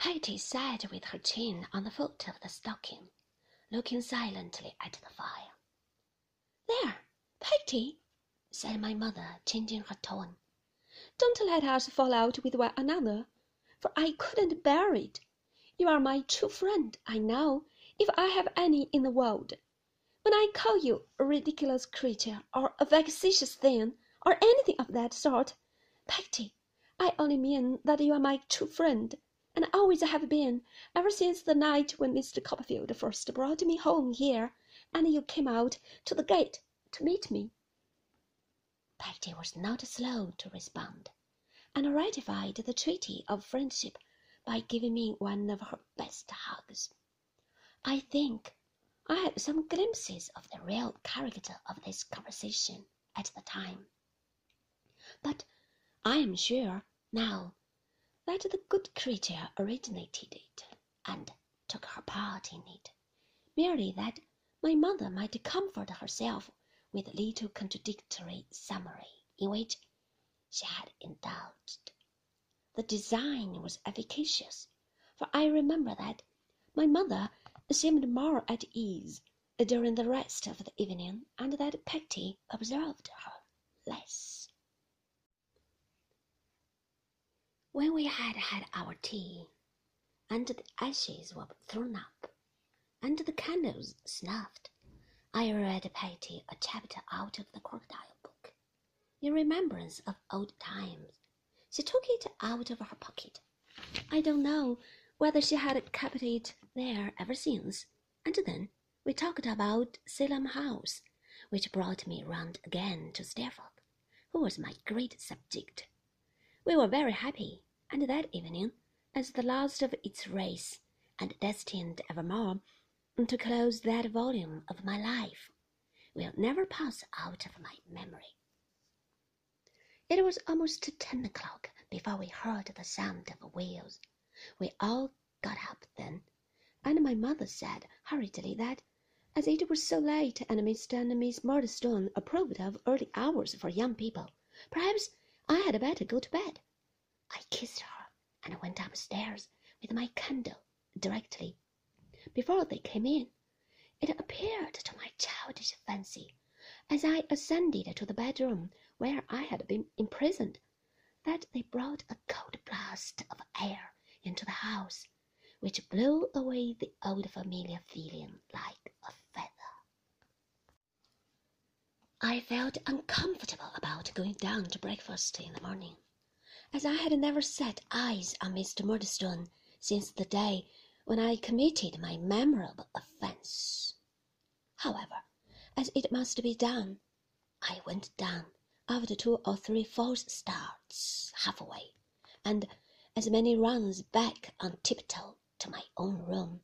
Peggotty sat with her chin on the foot of the stocking, looking silently at the fire. There, Peggotty, said my mother, changing her tone. Don't let us fall out with one another, for I couldn't bear it. You are my true friend, I know, if I have any in the world. When I call you a ridiculous creature, or a vexatious thing, or anything of that sort, Peggotty, I only mean that you are my true friend and always have been ever since the night when Mr. Copperfield first brought me home here, and you came out to the gate to meet me. Peggotty was not slow to respond, and ratified the treaty of friendship by giving me one of her best hugs. I think I had some glimpses of the real character of this conversation at the time, but I am sure now that the good creature originated it and took her part in it, merely that my mother might comfort herself with a little contradictory summary in which she had indulged. The design was efficacious, for I remember that my mother seemed more at ease during the rest of the evening, and that Peggotty observed her less. When we had had our tea, and the ashes were thrown up, and the candles snuffed, I read Peggotty a chapter out of the crocodile book, in remembrance of old times. She took it out of her pocket. I don't know whether she had kept it there ever since, and then we talked about Salem House, which brought me round again to Steerforth, who was my great subject. We were very happy, and that evening, as the last of its race, and destined evermore to close that volume of my life, will never pass out of my memory. It was almost ten o'clock before we heard the sound of wheels. We all got up then, and my mother said hurriedly that as it was so late and Mr. and Miss Murdstone approved of early hours for young people, perhaps I had better go to bed. I kissed her and went upstairs with my candle directly. Before they came in, it appeared to my childish fancy, as I ascended to the bedroom where I had been imprisoned, that they brought a cold blast of air into the house, which blew away the old familiar feeling like a I felt uncomfortable about going down to breakfast in the morning as I had never set eyes on Mr. Murdstone since the day when I committed my memorable offence. However, as it must be done, I went down after two or three false starts halfway, and as many runs back on tiptoe to my own room,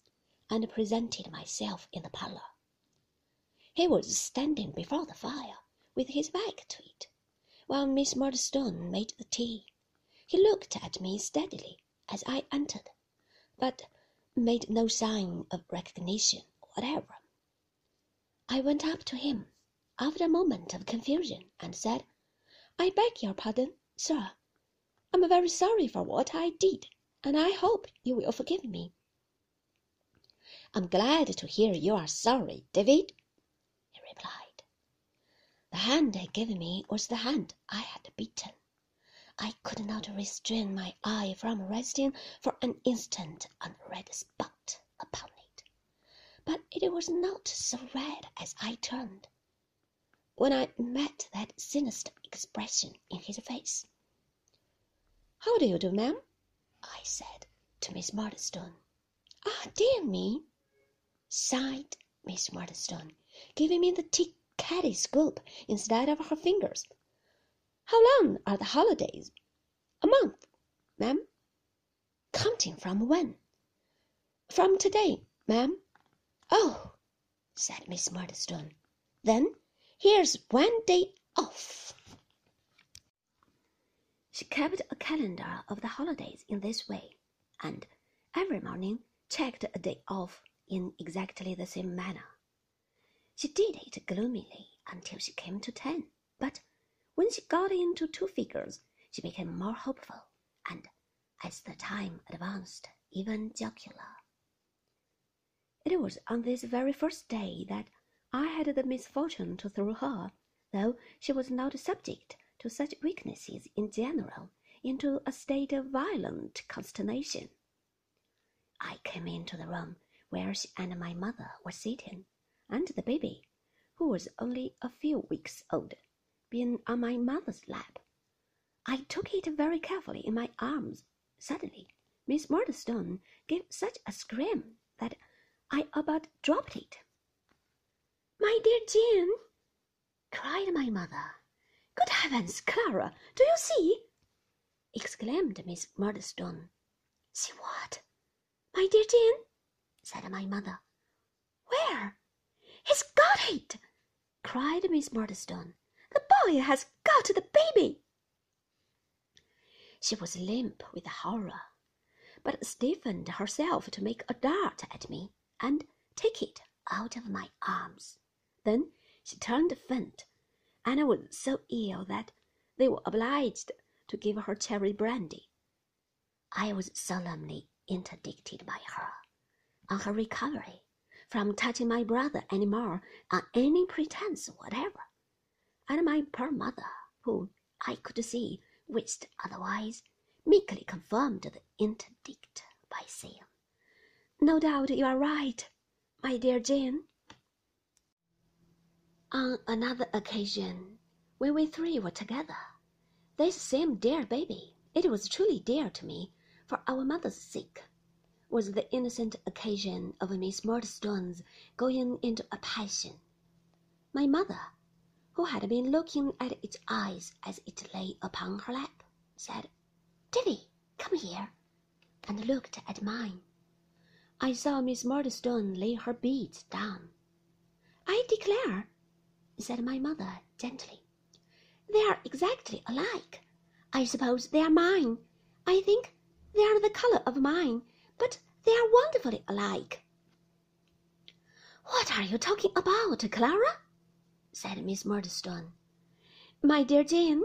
and presented myself in the parlour. He was standing before the fire, with his back to it, while Miss Murdstone made the tea. He looked at me steadily as I entered, but made no sign of recognition whatever. I went up to him after a moment of confusion and said, I beg your pardon, sir. I'm very sorry for what I did, and I hope you will forgive me. I'm glad to hear you are sorry, David, replied. The hand he gave me was the hand I had beaten. I could not restrain my eye from resting for an instant on the red spot upon it, but it was not so red as I turned when I met that sinister expression in his face. How do you do, ma'am? I said to Miss Murdstone. Ah, dear me, sighed Miss Murdstone, giving me the tea caddy scoop instead of her fingers. How long are the holidays? A month, ma'am. Counting from when? From today, ma'am. Oh, said Miss Murdstone. Then here's one day off. She kept a calendar of the holidays in this way, and every morning checked a day off in exactly the same manner. She did it gloomily until she came to ten, but when she got into two figures, she became more hopeful, and as the time advanced, even jocular. It was on this very first day that I had the misfortune to throw her, though she was not subject to such weaknesses in general, into a state of violent consternation. I came into the room where she and my mother were sitting, and the baby, who was only a few weeks old, being on my mother's lap. I took it very carefully in my arms. Suddenly, Miss Murdstone gave such a scream that I about dropped it. My dear Jane, cried my mother. Good heavens, Clara, do you see? exclaimed Miss Murdstone. See what? My dear Jane, said my mother. Where? He's got it, cried Miss Murdstone. The boy has got the baby. She was limp with horror, but stiffened herself to make a dart at me and take it out of my arms. Then she turned faint, and I was so ill that they were obliged to give her cherry brandy. I was solemnly interdicted by her, on her recovery, from touching my brother any more on any pretence whatever, and my poor mother, who, I could see, wished otherwise, meekly confirmed the interdict by saying, No doubt you are right, my dear Jane. On another occasion, when we three were together, this same dear baby, it was truly dear to me for our mother's sake, was the innocent occasion of Miss Murdstone's going into a passion. My mother, who had been looking at its eyes as it lay upon her lap, said, Davy, come here, and looked at mine. I saw Miss Murdstone lay her beads down. I declare, said my mother gently, they are exactly alike. I suppose they are mine. I think they are the color of mine, they are wonderfully alike. What are you talking about, Clara? said Miss Murdstone. My dear Jane,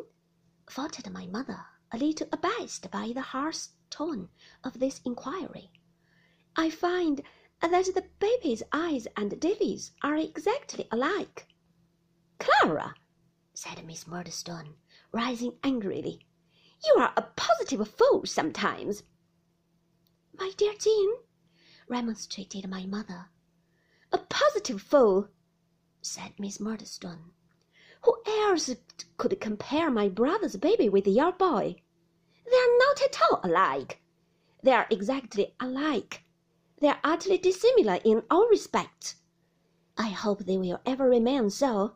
faltered my mother, a little abashed by the harsh tone of this inquiry. I find that the baby's eyes and Davy's are exactly alike. Clara, said Miss Murdstone, rising angrily, you are a positive fool sometimes. My dear Jean, remonstrated my mother. A positive fool, said Miss Murdstone. Who else could compare my brother's baby with your boy? They are not at all alike. They are exactly alike. They are utterly dissimilar in all respects. I hope they will ever remain so.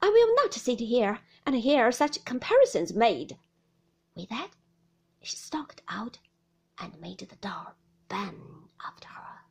I will not sit here and hear such comparisons made. With that, she stalked out and made the door bang after her.